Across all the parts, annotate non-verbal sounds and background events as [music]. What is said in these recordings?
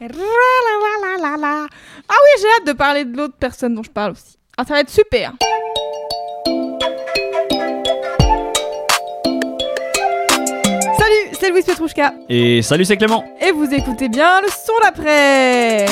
Ah oui, j'ai hâte de parler de l'autre personne dont je parle aussi. Ah, ça va être super. Salut, c'est Louis Petrouchka. Et salut, c'est Clément. Et vous écoutez bien le son d'après.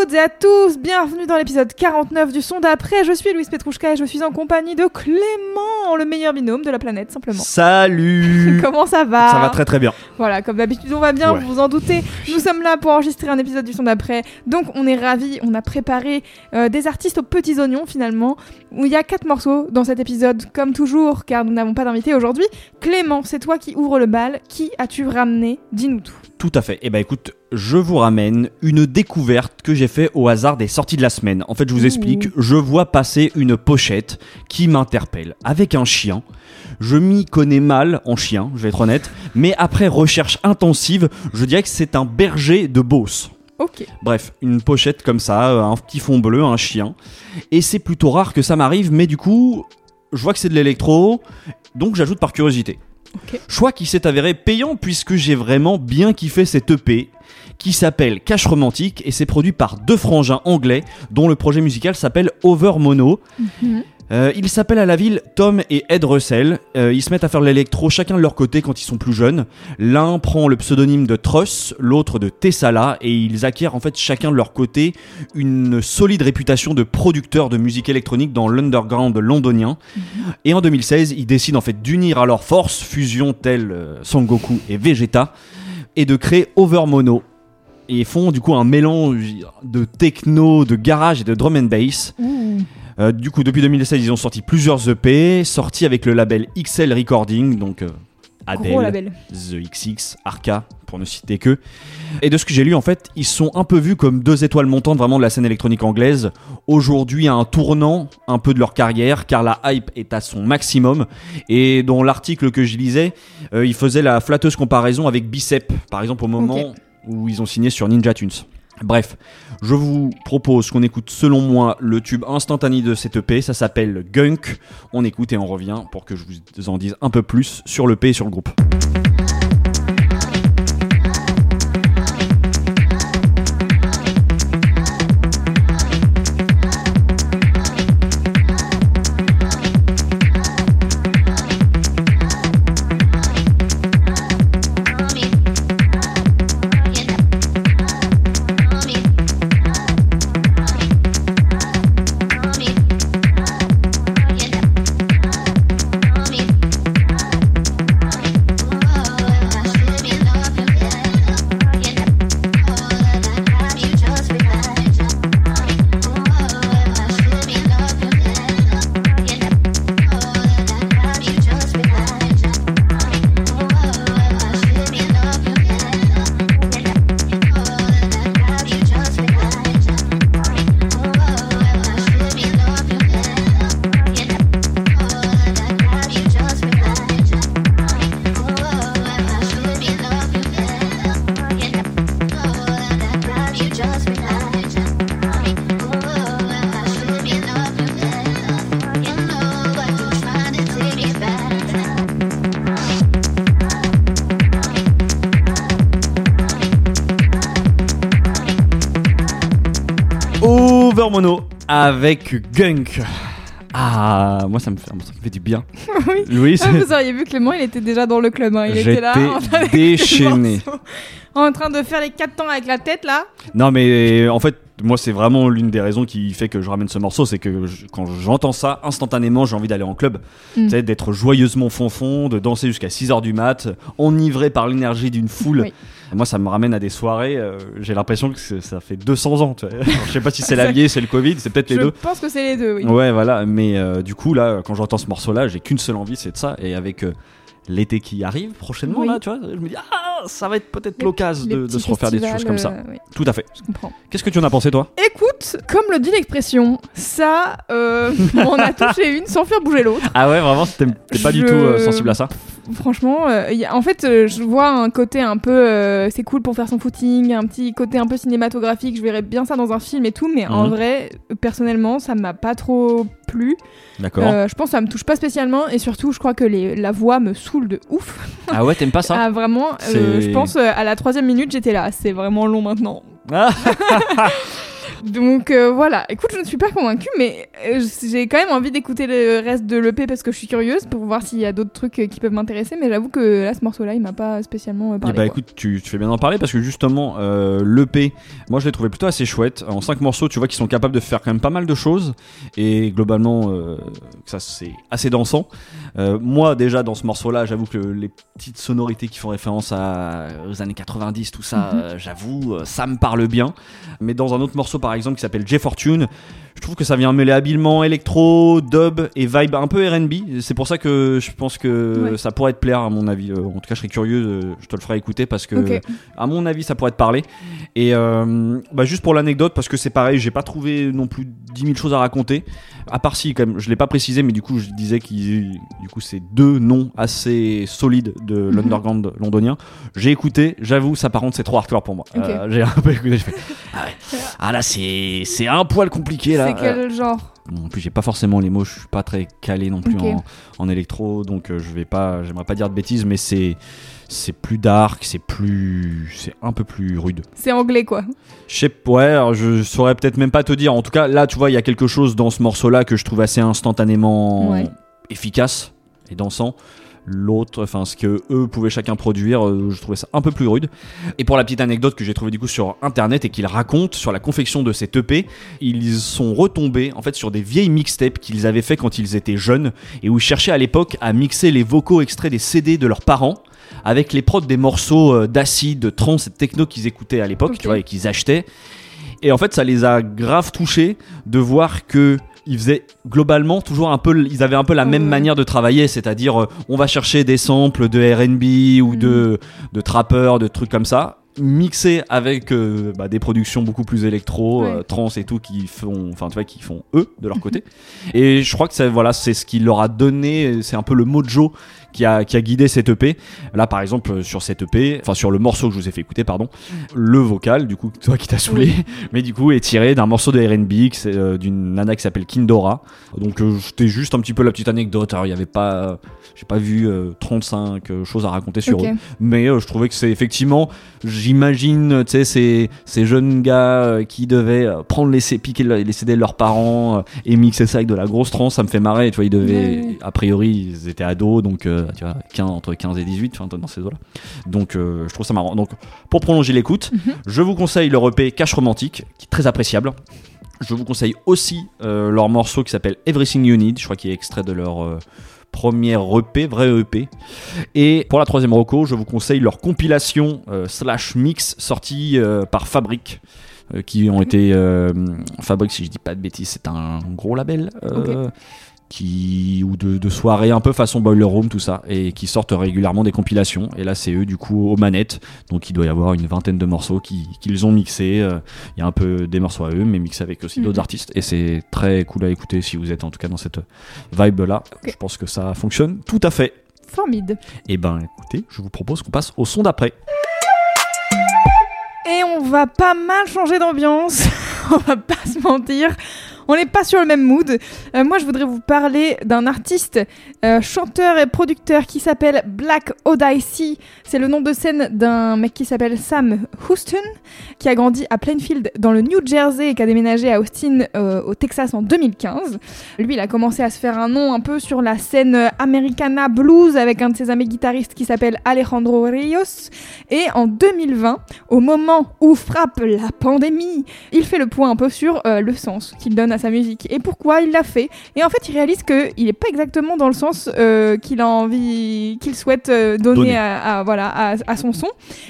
Toutes et à tous, bienvenue dans l'épisode 49 du son d'après. Je suis Louise Petrouchka et je suis en compagnie de Clément, le meilleur binôme de la planète, simplement. Salut. [laughs] Comment ça va Ça va très très bien. Voilà, comme d'habitude, on va bien, Ouais. vous vous en doutez. Nous sommes là pour enregistrer un épisode du son d'après. Donc, on est ravis. On a préparé euh, des artistes aux petits oignons, finalement, où il y a quatre morceaux dans cet épisode, comme toujours, car nous n'avons pas d'invité aujourd'hui. Clément, c'est toi qui ouvre le bal. Qui as-tu ramené? Dis-nous tout. Tout à fait. Eh ben écoute, je vous ramène une découverte que j'ai fait au hasard des sorties de la semaine. En fait, je vous Ouh. explique, je vois passer une pochette qui m'interpelle avec un chien. Je m'y connais mal en chien, je vais être honnête, mais après recherche intensive, je dirais que c'est un berger de Beauce. Ok. Bref, une pochette comme ça, euh, un petit fond bleu, un chien. Et c'est plutôt rare que ça m'arrive, mais du coup, je vois que c'est de l'électro, donc j'ajoute par curiosité. Choix qui s'est avéré payant puisque j'ai vraiment bien kiffé cette EP qui s'appelle Cache Romantique et c'est produit par deux frangins anglais dont le projet musical s'appelle Over Mono. Mhm. Euh, ils s'appellent à la ville Tom et Ed Russell. Euh, ils se mettent à faire l'électro chacun de leur côté quand ils sont plus jeunes. L'un prend le pseudonyme de Truss, l'autre de Tessala, et ils acquièrent en fait chacun de leur côté une solide réputation de producteurs de musique électronique dans l'underground londonien. Et en 2016, ils décident en fait d'unir à leur force, fusion telle euh, Sangoku et Vegeta, et de créer Over Mono. Et font du coup un mélange de techno, de garage et de drum and bass. Ouh. Euh, du coup, depuis 2016, ils ont sorti plusieurs EP, sortis avec le label XL Recording, donc euh, Adele. The XX, Arca, pour ne citer que. Et de ce que j'ai lu, en fait, ils sont un peu vus comme deux étoiles montantes vraiment de la scène électronique anglaise. Aujourd'hui, à un tournant un peu de leur carrière, car la hype est à son maximum. Et dans l'article que je lisais, euh, ils faisaient la flatteuse comparaison avec Bicep, par exemple, au moment où ils ont signé sur Ninja Tunes. Bref, je vous propose qu'on écoute selon moi le tube instantané de cette EP, ça s'appelle Gunk. On écoute et on revient pour que je vous en dise un peu plus sur l'EP et sur le groupe. Mono avec Gunk. Ah, moi ça me fait, ça me fait du bien. [laughs] oui. Louis, Ah, vous auriez vu Clément, il était déjà dans le club. hein. Il était là. En train déchaîné. En train de faire les quatre temps avec la tête là. Non, mais en fait, moi, c'est vraiment l'une des raisons qui fait que je ramène ce morceau. C'est que je- quand j'entends ça, instantanément, j'ai envie d'aller en club. Mm. Sais, d'être joyeusement fond-fond, de danser jusqu'à 6h du mat, enivré par l'énergie d'une foule. Oui. Moi, ça me ramène à des soirées. euh, J'ai l'impression que ça fait 200 ans. Tu vois. Alors, [laughs] je sais pas si c'est la vieille, c'est le Covid, c'est peut-être les Je deux. pense que c'est les deux, oui. Ouais, voilà. Mais euh, du coup, là, quand j'entends ce morceau-là, j'ai qu'une seule envie, c'est de ça. Et avec euh, l'été qui arrive prochainement, Oui. là, tu vois, je me dis, ah, ça va être peut-être l'occasion de, se refaire des choses comme ça. euh, oui, Tout à fait. je comprends. Qu'est-ce que tu en as pensé, toi? Écoute, comme le dit l'expression, ça, euh, [laughs] on a touché une sans faire bouger l'autre. Ah ouais, vraiment, t'es pas du tout euh, sensible à ça Franchement, euh, y a- en fait, je vois un côté un peu, c'est cool pour faire son footing, un petit côté un peu cinématographique. Je verrais bien ça dans un film et tout, mais en Mhm. vrai, personnellement, ça m'a pas trop plu. D'accord. Je pense que ça me touche pas spécialement et surtout, je crois que les, la voix me saoule de ouf. Ah ouais, t'aimes pas ça? [laughs] Ah, vraiment, C'est- je pense euh, à la troisième minute, j'étais là. C'est vraiment long maintenant. [laughs] [laughs] [laughs] Donc euh, voilà, écoute, je ne suis pas convaincue, mais euh, j'ai quand même envie d'écouter le reste de l'EP parce que je suis curieuse pour voir s'il y a d'autres trucs euh, qui peuvent m'intéresser, mais j'avoue que là, ce morceau-là, il m'a pas spécialement Eh parlé. bah quoi. écoute, tu, tu fais bien d'en parler parce que justement, euh, l'EP, moi je l'ai trouvé plutôt assez chouette. En cinq morceaux, tu vois qu'ils sont capables de faire quand même pas mal de choses et globalement, euh, ça c'est assez dansant. Moi déjà dans ce morceau-là, j'avoue que les petites sonorités qui font référence à, aux années 90, tout ça, Mhm. j'avoue, ça me parle bien. Mais dans un autre morceau par exemple qui s'appelle J Fortune, je trouve que ça vient mêler habilement électro, dub et vibe un peu R&B. C'est pour ça que je pense que Ouais. ça pourrait te plaire à mon avis. Euh, En tout cas, je serais curieux, je te le ferai écouter parce que à mon avis, ça pourrait te parler. Et euh, bah, juste pour l'anecdote, parce que c'est pareil, j'ai pas trouvé non plus 10 000 choses à raconter. À part si, quand même, je l'ai pas précisé, mais du coup, je disais qu'il, du coup, c'est deux noms assez solides de Mhm. l'underground londonien. J'ai écouté, j'avoue, ça par contre, c'est trop hardcore pour moi. Euh, j'ai un peu écouté, j'ai fait, ah, ouais. Ah, là, c'est, c'est un poil compliqué là. C'est quel genre Bon, en plus, j'ai pas forcément les mots, je suis pas très calé non plus en, en électro, donc euh, je vais pas, j'aimerais pas dire de bêtises, mais c'est c'est plus dark, c'est plus, c'est un peu plus rude. C'est anglais, quoi. Je sais, ouais, je saurais peut-être même pas te dire. En tout cas, là, tu vois, il y a quelque chose dans ce morceau-là que je trouve assez instantanément Ouais. efficace et dansant. L'autre, enfin, ce que eux pouvaient chacun produire, euh, je trouvais ça un peu plus rude. Et pour la petite anecdote que j'ai trouvée du coup sur internet et qu'ils racontent sur la confection de cette EP, ils sont retombés en fait sur des vieilles mixtapes qu'ils avaient fait quand ils étaient jeunes et où ils cherchaient à l'époque à mixer les vocaux extraits des CD de leurs parents avec les prods des morceaux euh, d'acide, de trance et de techno qu'ils écoutaient à l'époque, tu vois, et qu'ils achetaient. Et en fait, ça les a grave touchés de voir que ils faisaient globalement toujours un peu, ils avaient un peu la même Ouais. manière de travailler, c'est-à-dire euh, on va chercher des samples de R&B ou Mhm. de de trappeurs, de trucs comme ça, mixés avec euh, bah, des productions beaucoup plus électro, Ouais. euh, trance et tout qui font, enfin tu vois, qui font eux de leur côté. [laughs] et je crois que ça, voilà, c'est ce qui leur a donné, c'est un peu le mojo qui a, qui a guidé cette EP. Là, par exemple, sur cette EP, enfin sur le morceau que je vous ai fait écouter, pardon, le vocal, du coup, toi qui t'as saoulé, [laughs] mais du coup, est tiré d'un morceau de R&B, euh, d'une nana qui s'appelle Kindora. Donc, euh, c'était juste un petit peu la petite anecdote. Alors, il y avait pas, j'ai pas vu euh, 35 euh, choses à raconter sur eux, mais euh, je trouvais que c'est effectivement, j'imagine, tu sais, ces, ces jeunes gars euh, qui devaient euh, prendre les, piquer le- les CD de leurs parents euh, et mixer ça avec de la grosse trance, ça me fait marrer. Tu vois, ils devaient, a priori, ils étaient ados, donc euh, tu vois, 15, entre 15 et 18, enfin, dans ces eaux-là. Donc, euh, je trouve ça marrant. Donc, pour prolonger l'écoute, Mhm. je vous conseille leur EP Cache Romantique, qui est très appréciable. Je vous conseille aussi euh, leur morceau qui s'appelle Everything You Need, je crois qu'il est extrait de leur euh, première EP, vrai EP. Et pour la troisième reco, je vous conseille leur compilation euh, slash mix sortie euh, par Fabric. euh, qui ont été euh, Fabric si je dis pas de bêtises c'est un gros label euh, qui ou de, de soirées un peu façon Boiler Room tout ça et qui sortent régulièrement des compilations. Et là c'est eux du coup aux manettes. Donc il doit y avoir une vingtaine de morceaux qui- qu'ils ont mixés. Euh, il y a un peu des morceaux à eux mais mixés avec aussi Mhm. d'autres artistes. Et c'est très cool à écouter si vous êtes en tout cas dans cette vibe là je pense que ça fonctionne tout à fait. Formide. et ben écoutez je vous propose qu'on passe au son d'après. Et on va pas mal changer d'ambiance, [laughs] on va pas se mentir. On n'est pas sur le même mood. Euh, moi, je voudrais vous parler d'un artiste, euh, chanteur et producteur qui s'appelle Black Odyssey. C'est le nom de scène d'un mec qui s'appelle Sam Houston, qui a grandi à Plainfield dans le New Jersey et qui a déménagé à Austin euh, au Texas en 2015. Lui, il a commencé à se faire un nom un peu sur la scène Americana Blues avec un de ses amis guitaristes qui s'appelle Alejandro Rios. Et en 2020, au moment où frappe la pandémie, il fait le point un peu sur le sens qu'il donne à sa musique et pourquoi il l'a fait? Et en fait, il réalise qu'il n'est pas exactement dans le sens euh, qu'il a envie, qu'il souhaite euh, donner, Donner. À, à- voilà, à, à son son.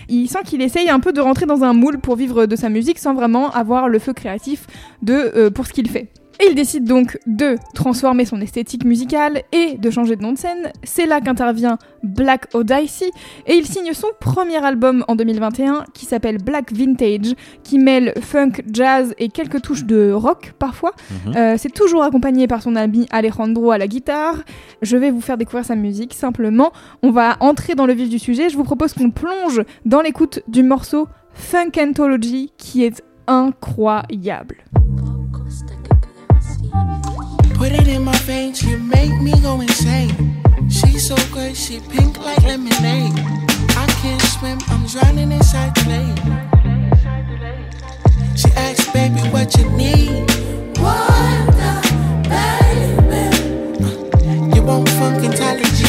Il sent qu'il essaye un peu de rentrer dans un moule pour vivre de sa musique sans vraiment avoir le feu créatif de, euh, pour ce qu'il fait. Et il décide donc de transformer son esthétique musicale et de changer de nom de scène. C'est là qu'intervient Black Odyssey et il signe son premier album en 2021 qui s'appelle Black Vintage, qui mêle funk, jazz et quelques touches de rock parfois. Mhm. Euh, c'est toujours accompagné par son ami Alejandro à la guitare. Je vais vous faire découvrir sa musique simplement. On va entrer dans le vif du sujet. Je vous propose qu'on plonge dans l'écoute du morceau Funk Anthology qui est incroyable. Put it in my veins, you make me go insane. She's so good, she pink like lemonade. I can't swim, I'm drowning inside the lake. She asks, baby, what you need? Water, baby. You want funkology? Baby,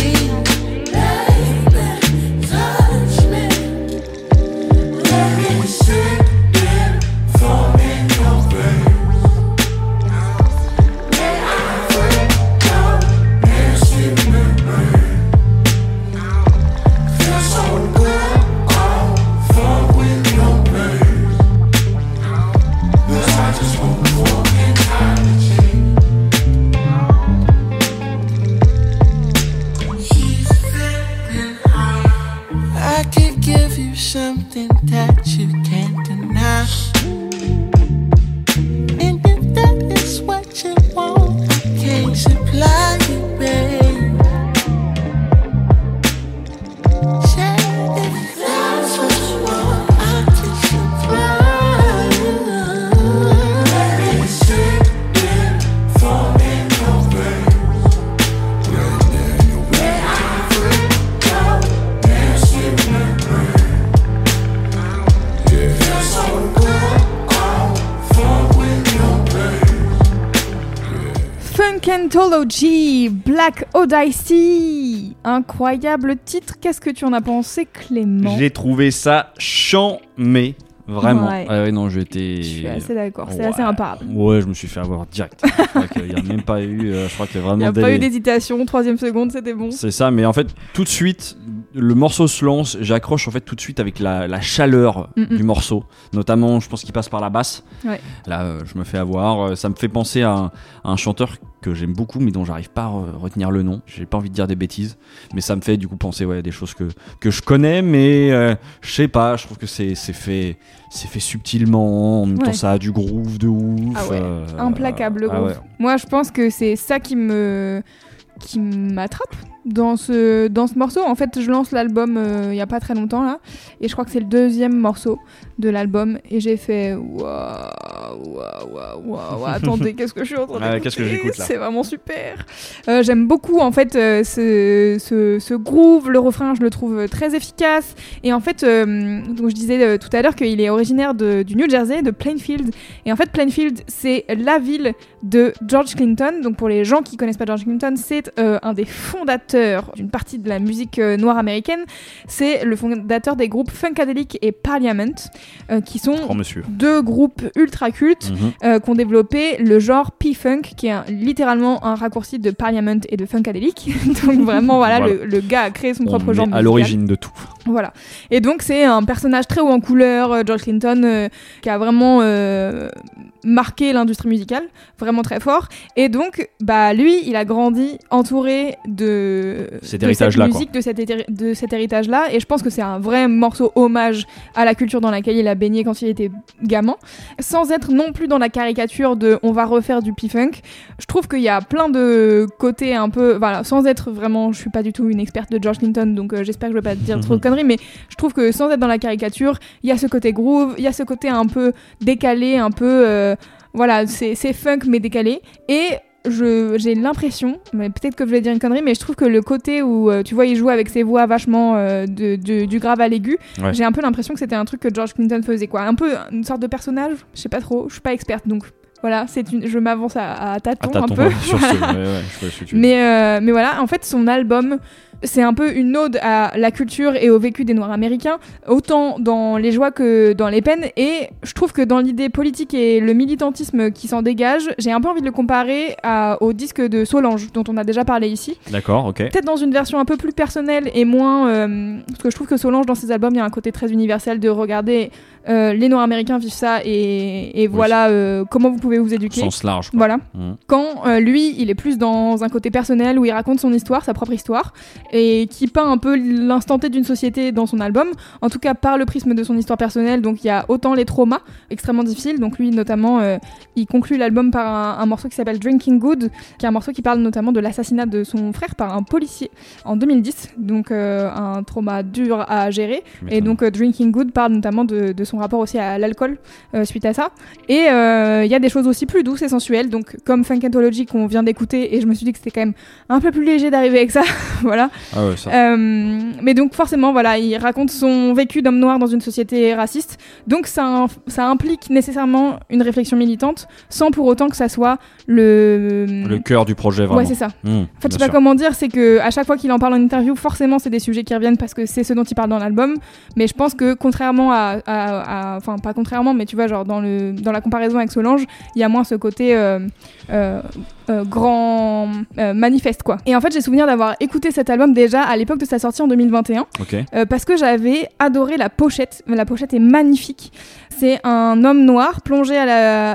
Black Odyssey. Incroyable titre. Qu'est-ce que tu en as pensé, Clément J'ai trouvé ça chambé. Vraiment. Ouais. Ah ouais, non, j'étais. Je suis assez d'accord, c'est Ouais. assez imparable. Ouais, je me suis fait avoir direct. Je crois qu'il n'y a même pas eu. euh, je crois que Il vraiment. n'y a pas eu d'hésitation, troisième seconde, c'était bon. C'est ça, mais en fait, tout de suite, le morceau se lance. J'accroche en fait tout de suite avec la, la chaleur Mm, mm. du morceau. Notamment, je pense qu'il passe par la basse. Ouais. Là, euh, je me fais avoir. Euh, Ça me fait penser à un, à un chanteur que j'aime beaucoup, mais dont j'arrive pas à re- retenir le nom. J'ai pas envie de dire des bêtises, mais ça me fait du coup penser ouais, à des choses que, que je connais, mais euh, je sais pas. Je trouve que c'est fait, c'est fait subtilement. En même temps, ça a du groove de ouf. Ah ouais, euh, Implacable le ah groove. Moi, je pense que c'est ça qui me qui m'attrape dans ce dans ce morceau. En fait, je lance l'album euh, il y a pas très longtemps là, et je crois que c'est le deuxième morceau de l'album, et j'ai fait waouh waouh waouh waouh. [laughs] Attendez, qu'est-ce que je suis en train Ouais, d'écouter qu'est-ce que j'écoute, là C'est vraiment super. Euh, J'aime beaucoup en fait euh, ce, ce, ce groove, le refrain, je le trouve très efficace. Et en fait, euh, donc je disais euh, tout à l'heure qu'il est originaire de- du New Jersey, de Plainfield. Et en fait, Plainfield, c'est la ville de George Clinton. Donc pour les gens qui connaissent pas George Clinton, c'est euh, un des fondateurs d'une partie de la musique euh, noire américaine. C'est le fondateur des groupes Funkadelic et Parliament, euh, qui sont Oh, deux groupes ultra cultes Mhm. euh, qui ont développé le genre P-Funk, qui est un- littéralement un raccourci de Parliament et de Funkadelic. [laughs] Donc vraiment, voilà, Voilà. Le, le gars a créé son On propre genre à l'origine de tout. Voilà. Et donc c'est un personnage très haut en couleur, euh, George Clinton, euh, qui a vraiment euh, marqué l'industrie musicale, vraiment très fort. Et donc, bah lui, il a grandi entouré de Cet héritage-là, de cet, cet héritage-là. Et je pense que c'est un vrai morceau hommage à la culture dans laquelle il a baigné quand il était gamin, sans être non plus dans la caricature de on va refaire du P-Funk. Je trouve qu'il y a plein de côtés un peu, voilà, sans être vraiment, je suis pas du tout une experte de George Clinton, donc euh, j'espère que je vais pas te dire trop [laughs] de conneries, mais je trouve que sans être dans la caricature, il y a ce côté groove, il y a ce côté un peu décalé, un peu, euh, voilà, c'est funk mais décalé, et j'ai l'impression, mais peut-être que je vais dire une connerie, mais je trouve que le côté où euh, tu vois il joue avec ses voix vachement euh, de, de- du grave à l'aigu, Ouais. j'ai un peu l'impression que c'était un truc que George Clinton faisait quoi, un peu une sorte de personnage, je sais pas trop, je suis pas experte donc voilà, c'est une, je m'avance à, à À tâtons un peu. ce. [laughs] Ouais, ouais, je. Mais, euh, mais voilà, en fait, son album, c'est un peu une ode à la culture et au vécu des Noirs américains, autant dans les joies que dans les peines. Et je trouve que dans l'idée politique et le militantisme qui s'en dégage, j'ai un peu envie de le comparer à- au disque de Solange, dont on a déjà parlé ici. D'accord, ok. Peut-être dans une version un peu plus personnelle et moins. euh, parce que je trouve que Solange, dans ses albums, il y a un côté très universel de regarder euh, les Noirs américains vivent ça et, et voilà euh, comment vous pouvez vous éduquer. Sens large. quoi. Voilà. Mhm. Quand lui, il est plus dans un côté personnel où il raconte son histoire, sa propre histoire, et qui peint un peu l'instant T d'une société dans son album, en tout cas par le prisme de son histoire personnelle. Donc il y a autant les traumas extrêmement difficiles. Donc lui, notamment, euh, il conclut l'album par un, un morceau qui s'appelle Drinking Good, qui est un morceau qui parle notamment de l'assassinat de son frère par un policier en 2010. Donc euh, un trauma dur à gérer. Et donc euh, Drinking Good parle notamment de, de son rapport aussi à l'alcool suite à ça. Et il y a des choses aussi plus douces et sensuelles, donc comme Funkentology qu'on vient d'écouter, et je me suis dit que c'était quand même un peu plus léger d'arriver avec ça, [laughs] voilà. Ah ouais, ça. Euh, mais donc forcément, voilà, il raconte son vécu d'homme noir dans une société raciste, donc ça, ça implique nécessairement une réflexion militante, sans pour autant que ça soit le... Le cœur du projet, vraiment. Ouais, c'est ça. Mmh, En fait, je sais pas sûr. comment dire, c'est que à chaque fois qu'il en parle en interview, forcément, c'est des sujets qui reviennent parce que c'est ce dont il parle dans l'album. Mais je pense que contrairement à- enfin pas contrairement, mais tu vois, genre dans le dans la comparaison avec Solange, il y a moins ce côté euh, euh, euh, grand euh, manifeste quoi. Et en fait, j'ai souvenir d'avoir écouté cet album déjà à l'époque de sa sortie en 2021 Ok. euh, parce que j'avais adoré la pochette. La pochette est magnifique. C'est un homme noir plongé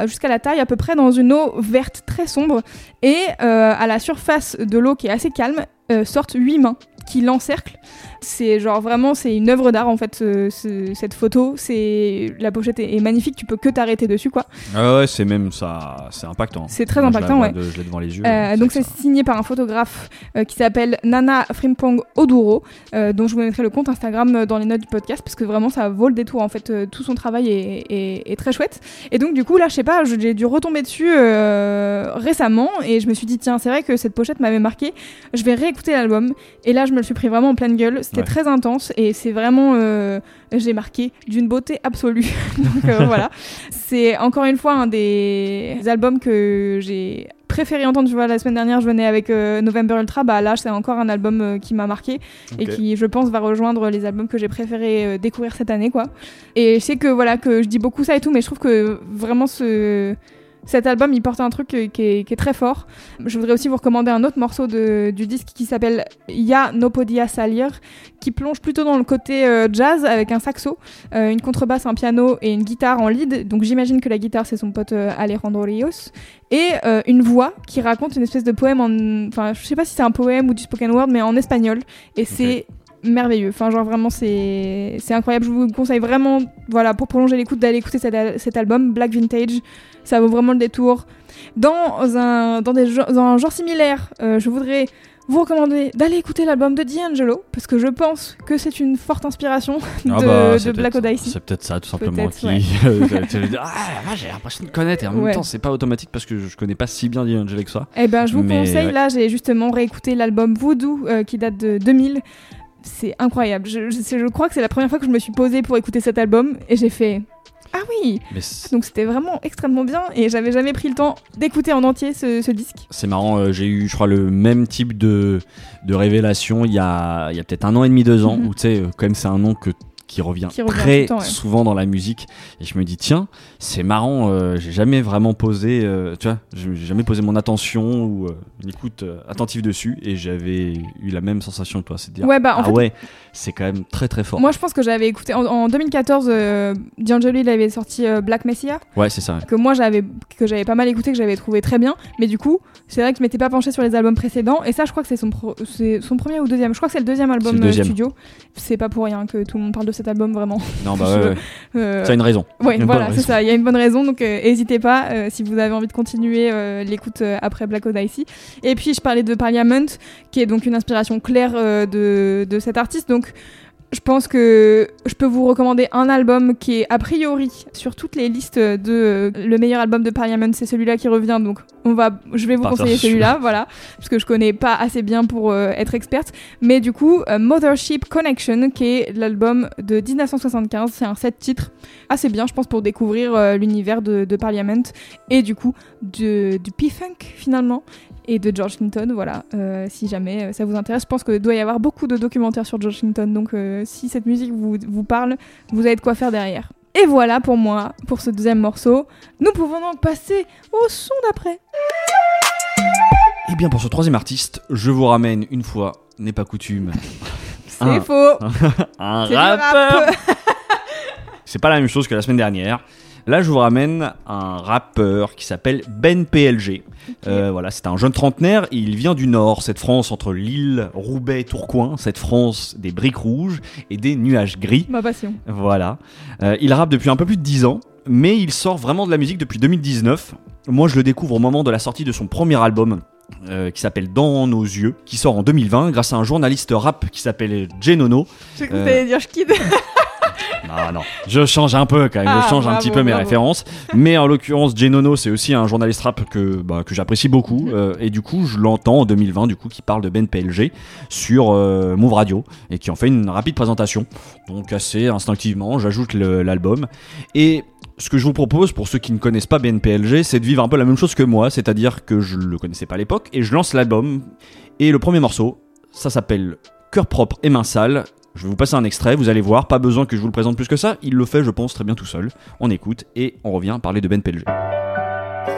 jusqu'à la taille à peu près dans une eau verte très sombre et à la surface de l'eau qui est assez calme sortent huit mains qui l'encerclent. C'est genre vraiment c'est une œuvre d'art en fait ce- ce- cette photo. C'est la pochette est, est magnifique. Tu peux que t'arrêter dessus quoi. Ah ouais, c'est même ça, c'est impactant. C'est très Moi, je impactant, vois ouais. de- je l'ai devant les yeux. Euh, donc c'est signé par un photographe euh, qui s'appelle Nana Frimpong Oduro, euh, dont je vous mettrai le compte Instagram dans les notes du podcast parce que vraiment ça vaut le détour en fait. tout son travail est, est- est très chouette. Et donc du coup là je sais pas, je- j'ai dû retomber dessus récemment et je me suis dit tiens c'est vrai que cette pochette m'avait marqué. Je vais réécouter l'album et là je me le suis pris vraiment en pleine gueule. C'était Ouais. très intense et c'est vraiment euh, j'ai marqué d'une beauté absolue. [laughs] donc euh, [laughs] voilà. C'est encore une fois un des albums que j'ai préféré entendre. Tu vois, la semaine dernière, je venais avec euh, November Ultra. Bah là, c'est encore un album euh, qui m'a marqué et qui, je pense, va rejoindre les albums que j'ai préféré euh, découvrir cette année, quoi. Et je sais que voilà que je dis beaucoup ça et tout, mais je trouve que vraiment ce cet album, il porte un truc qui est, qui est très fort. Je voudrais aussi vous recommander un autre morceau de- du disque qui s'appelle Ya No Podia Salir, qui plonge plutôt dans le côté euh, jazz avec un saxo, euh, une contrebasse, un piano et une guitare en lead. Donc j'imagine que la guitare c'est son pote euh, Alejandro Rios. Et une voix qui raconte une espèce de poème en... Enfin je sais pas si c'est un poème ou du spoken word mais en espagnol. Et c'est merveilleux. Enfin genre vraiment c'est incroyable. Je vous conseille vraiment voilà pour prolonger l'écoute d'aller écouter cet, al- cet album Black Vintage. Ça vaut vraiment le détour. Dans un dans des dans un genre similaire, euh, je voudrais vous recommander d'aller écouter l'album de D'Angelo parce que je pense que c'est une forte inspiration de, Ah bah, de Black Odyssey. C'est peut-être ça, tout simplement. Qui... ouais. [laughs] dire, ah, j'ai l'impression de connaître. Et en même Ouais. temps, c'est pas automatique parce que je connais pas si bien D'Angelo que ça. Eh ben, je vous Mais conseille, ouais. là, j'ai justement réécouté l'album Voodoo euh, qui date de 2000. C'est incroyable. Je, je, je crois que c'est la première fois que je me suis posée pour écouter cet album et j'ai fait Ah oui Donc c'était vraiment extrêmement bien et j'avais jamais pris le temps d'écouter en entier ce, ce disque. c'est marrant, euh, j'ai eu, je crois, le même type de, de révélation il y a, il y a peut-être un an et demi, deux ans, Mhm. où tu sais, euh, quand même, c'est un nom que qui revient, Qui revient tout très le temps, ouais. souvent dans la musique. Et je me dis tiens c'est marrant euh, j'ai jamais vraiment posé euh, tu vois j'ai jamais posé mon attention ou euh, une écoute euh, attentive dessus et j'avais eu la même sensation que toi. C'est de dire Ouais, bah en ah fait, ouais c'est quand même très très fort. moi je pense que j'avais écouté en, en 2014, euh, D'Angelo il avait sorti Black Messiah. Ouais c'est ça que moi j'avais que j'avais pas mal écouté que j'avais trouvé très bien. Mais du coup c'est vrai que je m'étais pas penché sur les albums précédents. Et ça je crois que c'est son pro- c'est son premier ou deuxième. Je crois que c'est le deuxième album le deuxième. studio. C'est pas pour rien que tout le monde parle de cet album vraiment non bah [laughs] ouais, ouais. Euh, ça a une raison Ouais, bonne voilà, c'est ça. Il y a une bonne raison, donc n'hésitez pas euh, si vous avez envie de continuer euh, l'écoute euh, après Black Odyssey. Et puis je parlais de Parliament, qui est donc une inspiration claire euh, de, de cet artiste. Donc je pense que je peux vous recommander un album qui est a priori sur toutes les listes de euh, le meilleur album de Parliament, c'est celui-là qui revient. Donc on va, je vais vous Partir conseiller celui-là, [laughs] voilà, parce que je connais pas assez bien pour euh, être experte. Mais du coup, euh, Mothership Connection, qui est l'album de 1975, c'est un set titres assez bien, je pense, pour découvrir euh, l'univers de, de Parliament et du coup de, du P-Funk finalement. Et de George Clinton. Voilà, euh, si jamais euh, ça vous intéresse, je pense qu'il doit y avoir beaucoup de documentaires sur George Clinton. Donc, euh, si cette musique vous, vous parle, vous avez de quoi faire derrière. Et voilà pour moi, pour ce deuxième morceau. Nous pouvons donc passer au son d'après. Et bien pour ce troisième artiste, je vous ramène une fois, n'est pas coutume, [laughs] C'est faux. [laughs] un rappeur. rap. [laughs] C'est pas la même chose que la semaine dernière. Là, je vous ramène un rappeur qui s'appelle Ben PLG. Euh, voilà, c'est un jeune trentenaire. Il vient du Nord, cette France entre Lille, Roubaix, Tourcoing, cette France des briques rouges et des nuages gris. Ma passion. Voilà. Euh, il rappe depuis un peu plus de 10 ans, mais il sort vraiment de la musique depuis 2019. Moi, je le découvre au moment de la sortie de son premier album. euh, qui s'appelle Dans nos yeux, qui sort en 2020 grâce à un journaliste rap qui s'appelle cru que Euh, dire Schkid. [laughs] [laughs] Non, non, je change un peu quand même, Ah, je change un petit peu mes bravo. références. Mais en l'occurrence, Genono, c'est aussi un journaliste rap que, bah, que j'apprécie beaucoup. Mhm. euh, et du coup, je l'entends en 2020, du coup, qui parle de Ben PLG sur euh, Move Radio et qui en fait une rapide présentation. Donc, assez instinctivement, j'ajoute l'album. Et ce que je vous propose, pour ceux qui ne connaissent pas Ben PLG, c'est de vivre un peu la même chose que moi, c'est-à-dire que je le connaissais pas à l'époque et je lance l'album. Et le premier morceau, ça s'appelle Cœur propre et main sale. Je vais vous passer un extrait, vous allez voir, pas besoin que je vous le présente plus que ça, il le fait je pense très bien tout seul. On écoute et on revient parler de Ben PLG.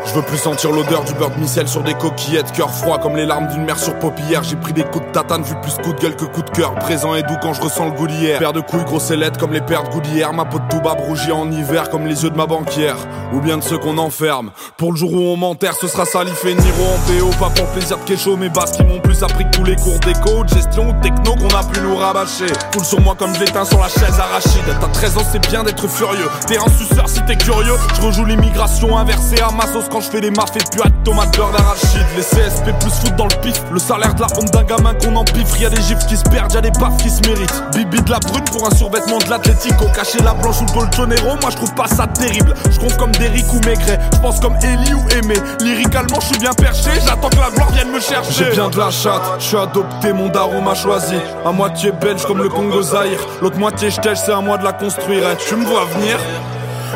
Je veux plus sentir l'odeur du beurre de micelle sur des coquillettes, cœur froid comme les larmes d'une mère sur paupière. J'ai pris des coups de tatane, vu plus coup de gueule que coup de cœur. Présent et doux quand je ressens le goût d'hier. Paire de couilles, grosses ailettes comme les paires de d'hier. Ma peau de tout bas rougit en hiver comme les yeux de ma banquière. Ou bien de ceux qu'on enferme. Pour le jour où on m'enterre, ce sera salifé, Niro en PO. Pas pour plaisir de kécho, mes basses qui m'ont plus appris que tous les cours d'éco, de gestion, de techno qu'on a pu nous rabâcher. Coule sur moi comme je l'éteins sur la chaise arachide. T'as 13 ans, c'est bien d'être furieux. T'es un suceur si t'es curieux. Je rejoue l'immigration inversée à ma je fais des maffes et puis à tomate beurre d'arachide. Les CSP plus foot dans le pif. Le salaire de la honte d'un gamin qu'on empifre. Y'a des gifs qui se perdent, y'a des baffes qui se méritent. Bibi de la brune pour un survêtement de l'Atlético. Cacher la blanche ou le Boltonero, moi je trouve pas ça terrible. Je gonfle comme Derrick ou Maigret. Je pense comme Ellie ou Aimé. Lyricalement, je suis bien perché. J'attends que la gloire vienne me chercher. J'ai bien de la chatte, je suis adopté, mon daron m'a choisi. À moitié belge comme le Congo Zaïre. L'autre moitié j'tèche, c'est à moi de la construire. Eh, Tu me vois venir?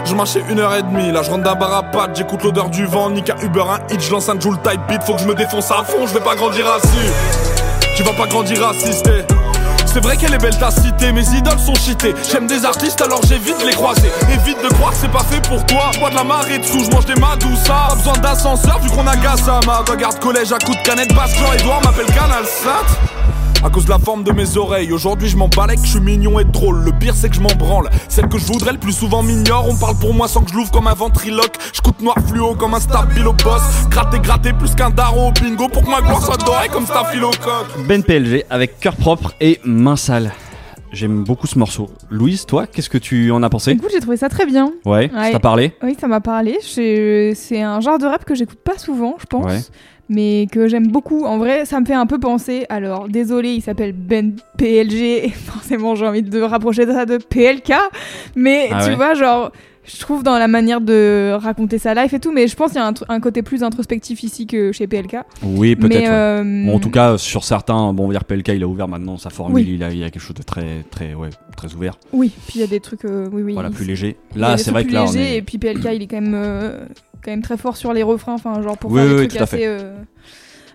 Je marchais une heure et demie, là je rentre d'un bar à pattes, j'écoute l'odeur du vent, nique un Uber, un hit, je lance un Joule type beat, faut que je me défonce à fond, je vais pas grandir assis. Tu vas pas grandir assisté. C'est vrai qu'elle est belle ta cité, mes idoles sont cheatées. J'aime des artistes alors j'évite les croiser. Évite de croire que c'est pas fait pour toi. Bois de la marée dessous, je mange des madoussas. Pas besoin d'ascenseur vu qu'on a Gassama. Regarde collège à coups de canette, Bastien Edouard m'appelle Canal Sat. À cause de la forme de mes oreilles, aujourd'hui je m'en que je suis mignon et drôle. Le pire c'est que je m'en branle. Celle que je voudrais le plus souvent m'ignore. On parle pour moi sans que je l'ouvre comme un ventriloque. Je coûte noir fluo comme un stabilo boss. Gratter, gratter plus qu'un daro au bingo pour que ma gloire soit dorée comme staphylocoque. Ben PLG avec cœur propre et main sale. J'aime beaucoup ce morceau. Louise, toi, qu'est-ce que tu en as pensé? Écoute, j'ai trouvé ça très bien. Ouais, ça Ouais. t'a parlé? Oui, ça m'a parlé. J'ai- C'est un genre de rap que j'écoute pas souvent, je pense. Ouais. Mais que j'aime beaucoup. En vrai, ça me fait un peu penser. Alors, désolé, il s'appelle Ben PLG. Et [laughs] forcément, j'ai envie de rapprocher ça de PLK. Mais Ah tu ouais? vois, genre, je trouve dans la manière de raconter sa life et tout. Mais je pense qu'il y a un, côté plus introspectif ici que chez PLK. Oui, peut-être. mais ouais. euh, Bon, en tout cas, sur certains, bon, on va dire PLK, il a ouvert maintenant sa formule, Oui. il, a, il a quelque chose de très, très, ouais, très ouvert, Oui, puis il y a des trucs. euh, oui, oui. voilà, il- plus léger. Là, des c'est vrai que là, on légers, est... Et puis PLK, il est quand même, euh, quand même très fort sur les refrains. Enfin, genre pour Oui, faire des oui, oui, trucs assez.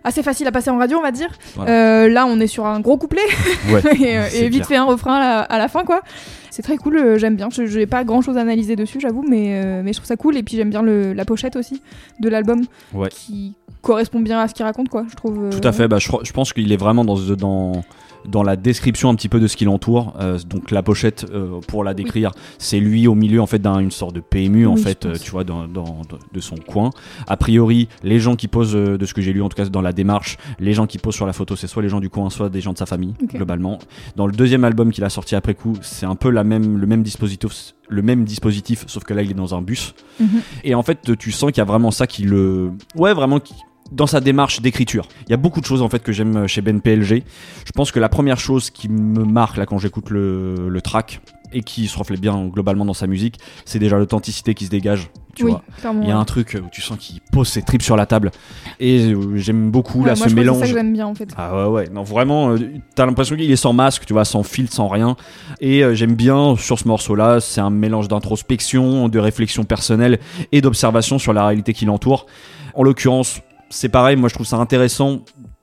Assez facile à passer en radio, on va dire. Voilà. Euh, là, on est sur un gros couplet [laughs] Ouais, et, euh, et vite fait un refrain à la, à la fin, quoi. C'est très cool, euh, j'aime bien. Je n'ai pas grand chose à analyser dessus, j'avoue, mais, euh, mais je trouve ça cool. Et puis j'aime bien le- la pochette aussi de l'album Ouais. qui correspond bien à ce qu'il raconte, quoi. Je trouve. Tout à fait, bah, je, pense qu'il est vraiment dans, dans, dans la description un petit peu de ce qui l'entoure. Euh, donc la pochette, euh, pour la décrire, c'est lui au milieu en fait d'une sorte de PMU en fait, euh, tu vois, dans, dans- de son coin. A priori, les gens qui posent, euh, de ce que j'ai lu en tout cas dans la démarche, les gens qui posent sur la photo, c'est soit les gens du coin, soit des gens de sa famille globalement. Dans le deuxième album qu'il a sorti après coup, c'est un peu la même, le même dispositif, le même dispositif, sauf que là il est dans un bus. Mhm. Et en fait, tu sens qu'il y a vraiment ça qui le, ouais, vraiment qui- dans sa démarche d'écriture. Il y a beaucoup de choses en fait que j'aime chez Ben PLG. Je pense que la première chose qui me marque là quand j'écoute le, le track et qui se reflète bien globalement dans sa musique, c'est déjà l'authenticité qui se dégage. Tu oui, vois, il y a un truc où tu sens qu'il pose ses tripes sur la table et euh, j'aime beaucoup Ouais, là moi, ce je mélange. C'est ça que j'aime bien, en fait. Ah ouais ouais non vraiment euh, t'as l'impression qu'il est sans masque tu vois sans filtre sans rien et euh, j'aime bien sur ce morceau là c'est un mélange d'introspection de réflexion personnelle et d'observation sur la réalité qui l'entoure en l'occurrence c'est pareil, moi je trouve ça intéressant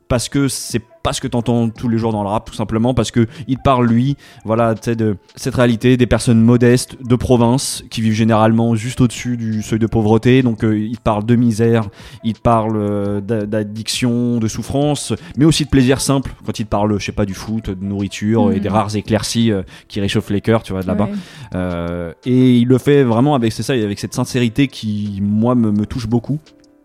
parce que c'est pas ce que t'entends tous les jours dans le rap, tout simplement parce que il parle lui, voilà, tu de cette réalité des personnes modestes de province qui vivent généralement juste au-dessus du seuil de pauvreté. Donc euh, il parle de misère, il parle euh, d'a- d'addiction, de souffrance, mais aussi de plaisir simple quand il parle, je sais pas, du foot, de nourriture et des rares éclaircies euh, qui réchauffent les cœurs, tu vois, de là-bas. Ouais. Euh, et il le fait vraiment avec c'est ça, avec cette sincérité qui moi me, me touche beaucoup.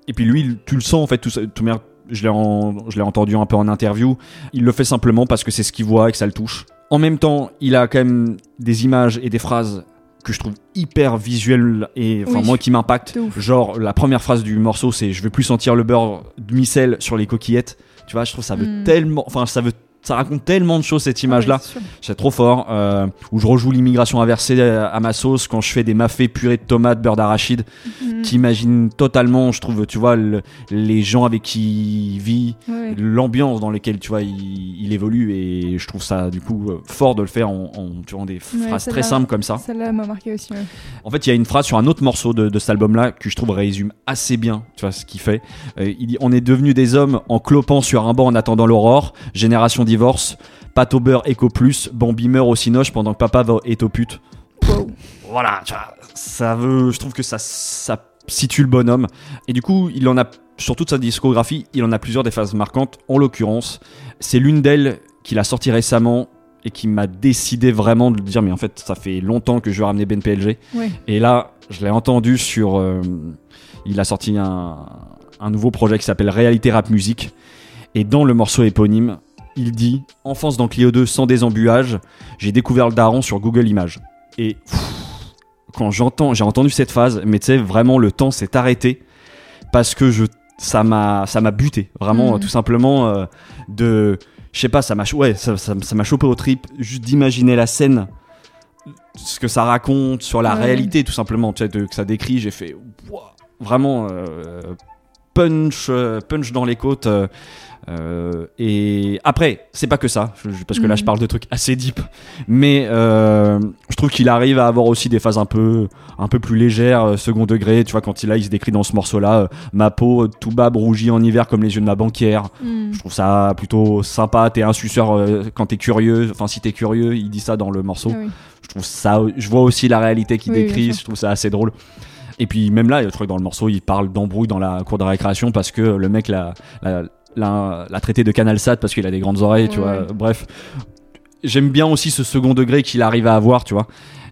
Et puis lui, tu le sens en fait, tout ça, tout manière, je l'ai en- je l'ai entendu un peu en interview. Il le fait simplement parce que c'est ce qu'il voit et que ça le touche. En même temps, il a quand même des images et des phrases que je trouve hyper visuelles et enfin Oui. moi qui ouf. Genre la première phrase du morceau, c'est je veux plus sentir le beurre de micelle sur les coquillettes. Tu vois, je trouve ça veut Mm. tellement, enfin ça veut, ça raconte tellement de choses cette image là. C'est trop fort. euh, où je rejoue l'immigration inversée à, ma sauce quand je fais des mafés purée de tomates, beurre d'arachide. Mhm. T'imagines totalement, je trouve, tu vois, le- les gens avec qui il vit, l'ambiance dans laquelle, tu vois, il, il évolue. Et je trouve ça, du coup, euh, fort de le faire en, en tu vois, des phrases très simples comme ça. Celle-là m'a marqué aussi. ouais. En fait, il y a une phrase sur un autre morceau de, de cet album-là que je trouve résume assez bien, tu vois, ce qu'il fait. Euh, il dit On est devenus des hommes en clopant sur un banc en attendant l'aurore, génération divorce, pâte au beurre éco plus, Bambi meurt au cinoche pendant que papa va- est au pute. Wow. Voilà, tu vois, ça veut, je trouve que ça, ça situe le bonhomme. Et du coup, il en a, sur toute sa discographie, il en a plusieurs des phases marquantes. En l'occurrence, c'est l'une d'elles qu'il a sorti récemment et qui m'a décidé vraiment de dire, mais en fait, ça fait longtemps que je veux ramener Ben PLG. Ouais. Et là, je l'ai entendu sur. euh, il a sorti un, un nouveau projet qui s'appelle Réalité Rap Music. Et dans le morceau éponyme, il dit Enfance dans Clio 2 sans désembuage, j'ai découvert le daron sur Google Images. Et pff, quand j'entends, j'ai entendu cette phase, mais tu sais, vraiment, le temps s'est arrêté parce que je, ça m'a, ça m'a buté. Vraiment, Mhm. tout simplement, euh, de. Je sais pas, ça m'a ouais, ça, ça- ça m'a chopé au trip juste d'imaginer la scène ce que ça raconte sur la Ouais. réalité tout simplement tu sais, de- que ça décrit j'ai fait vraiment euh, punch euh, punch dans les côtes euh, euh, et après c'est pas que ça parce que là Mhm. je parle de trucs assez deep mais euh, je trouve qu'il arrive à avoir aussi des phases un peu un peu plus légères euh, second degré tu vois quand il a il se décrit dans ce morceau là ma peau tout bas rougit en hiver comme les yeux de ma banquière Mhm. je trouve ça plutôt sympa t'es un suceur quand t'es curieux enfin si t'es curieux il dit ça dans le morceau Ah oui. je trouve ça je vois aussi la réalité qu'il Oui, décrit je trouve ça assez drôle et puis même là je crois que dans le morceau il parle d'embrouille dans la cour de récréation parce que le mec l'a l'a, l'a- l'a traité de canal sat parce qu'il a des grandes oreilles tu vois bref j'aime bien aussi ce second degré qu'il arrive à avoir tu vois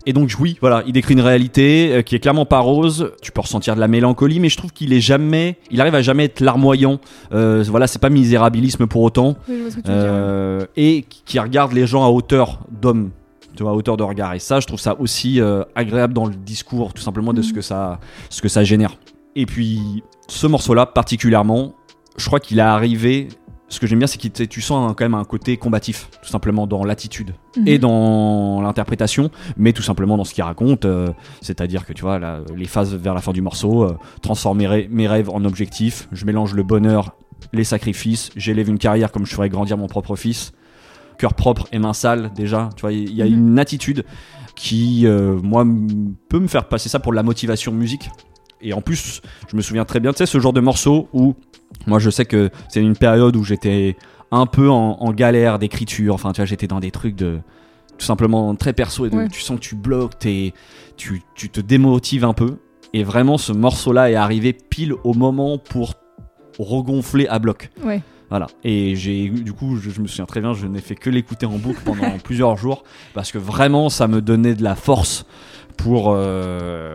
et donc oui, voilà, il décrit une réalité euh, qui est clairement pas rose. Tu peux ressentir de la mélancolie, mais je trouve qu'il est jamais, il arrive à jamais être larmoyant. Euh, voilà, c'est pas misérabilisme pour autant. Oui. Euh, et qui regarde les gens à hauteur d'homme, tu vois, à hauteur de regard. Et ça, je trouve ça aussi euh, agréable dans le discours, tout simplement de ce Mhm. que ça, ce que ça génère. Et puis, ce morceau-là, particulièrement, je crois qu'il est arrivé. Ce que j'aime bien, c'est que tu sens quand même un côté combatif, tout simplement dans l'attitude Mhm. et dans l'interprétation, mais tout simplement dans ce qu'il raconte. euh, C'est-à-dire que tu vois, là, les phases vers la fin du morceau, euh, transforme mes, rê- mes rêves en objectifs, je mélange le bonheur, les sacrifices, j'élève une carrière comme je ferais grandir mon propre fils, cœur propre et main sale, déjà. Tu vois, il y a Mhm. une attitude qui, euh, moi, peut me faire passer ça pour de la motivation musique. Et en plus, je me souviens très bien, tu sais, ce genre de morceau où, moi, je sais que c'est une période où j'étais un peu en, en galère d'écriture. Enfin, tu vois, j'étais dans des trucs de tout simplement très perso et de- Ouais. tu sens que tu bloques, t'es- tu, tu te démotives un peu. Et vraiment, ce morceau-là est arrivé pile au moment pour regonfler à bloc. Ouais. Voilà. Et j'ai du coup, je, je me souviens très bien, je n'ai fait que l'écouter en boucle pendant [laughs] plusieurs jours parce que vraiment, ça me donnait de la force pour euh,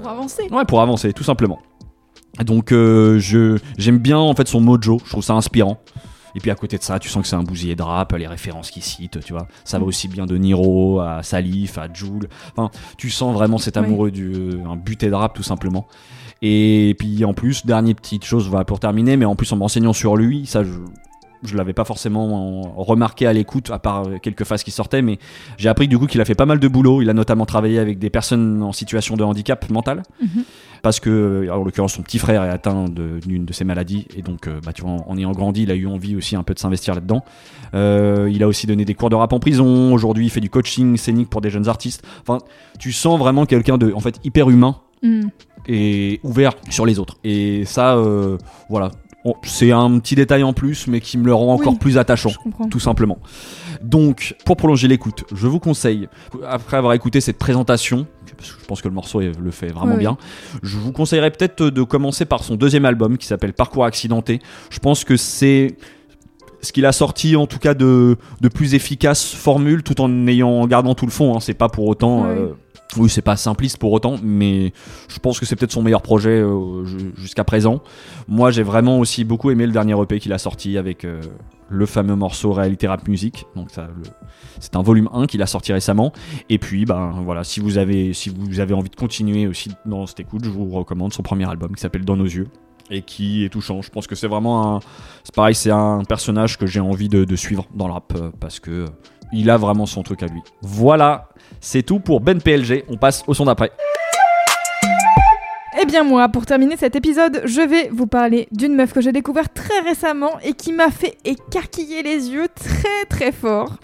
Pour avancer. Ouais, pour avancer, tout simplement. Donc, euh, je j'aime bien en fait son mojo. Je trouve ça inspirant. Et puis à côté de ça, tu sens que c'est un bousillé de rap, les références qu'il cite, tu vois. Ça va aussi bien de Niro à Salif à Joule. Enfin, tu sens vraiment cet amoureux du un buté de rap tout simplement. Et puis en plus, dernière petite chose voilà, pour terminer, mais en plus en m'enseignant sur lui, ça je je l'avais pas forcément remarqué à l'écoute, à part quelques phases qui sortaient, mais j'ai appris du coup qu'il a fait pas mal de boulot. Il a notamment travaillé avec des personnes en situation de handicap mental, Mhm. parce que, en l'occurrence, son petit frère est atteint de- d'une de, ces maladies, et donc, euh, bah, tu vois, en, en ayant grandi, il a eu envie aussi un peu de s'investir là-dedans. Euh, il a aussi donné des cours de rap en prison. Aujourd'hui, il fait du coaching scénique pour des jeunes artistes. Enfin, tu sens vraiment quelqu'un de, en fait, hyper humain Mhm. et ouvert sur les autres. Et ça, euh, voilà. C'est un petit détail en plus, mais qui me le rend encore Oui. plus attachant tout simplement. Donc, pour prolonger l'écoute, je vous conseille, après avoir écouté cette présentation, parce que je pense que le morceau le fait vraiment Oui, oui. bien, je vous conseillerais peut-être de commencer par son deuxième album qui s'appelle Parcours accidenté. Je pense que c'est ce qu'il a sorti en tout cas de, de plus efficace formule tout en ayant en gardant tout le fond. hein. C'est pas pour autant. Euh, oui, c'est pas simpliste pour autant, mais je pense que c'est peut-être son meilleur projet euh, ju- jusqu'à présent. Moi, j'ai vraiment aussi beaucoup aimé le dernier EP qu'il a sorti avec euh, le fameux morceau Réalité Rap Music. Donc c'est un volume 1 qu'il a sorti récemment. Et puis, ben voilà, si vous avez, si vous avez envie de continuer aussi dans cette écoute, je vous recommande son premier album qui s'appelle Dans nos yeux et qui est touchant. Je pense que c'est vraiment un, c'est pareil, c'est un personnage que j'ai envie de, de suivre dans le rap euh, parce que il a vraiment son truc à lui. Voilà, c'est tout pour Ben PLG. On passe au son d'après. Eh bien moi, pour terminer cet épisode, je vais vous parler d'une meuf que j'ai découverte très récemment et qui m'a fait écarquiller les yeux très très fort.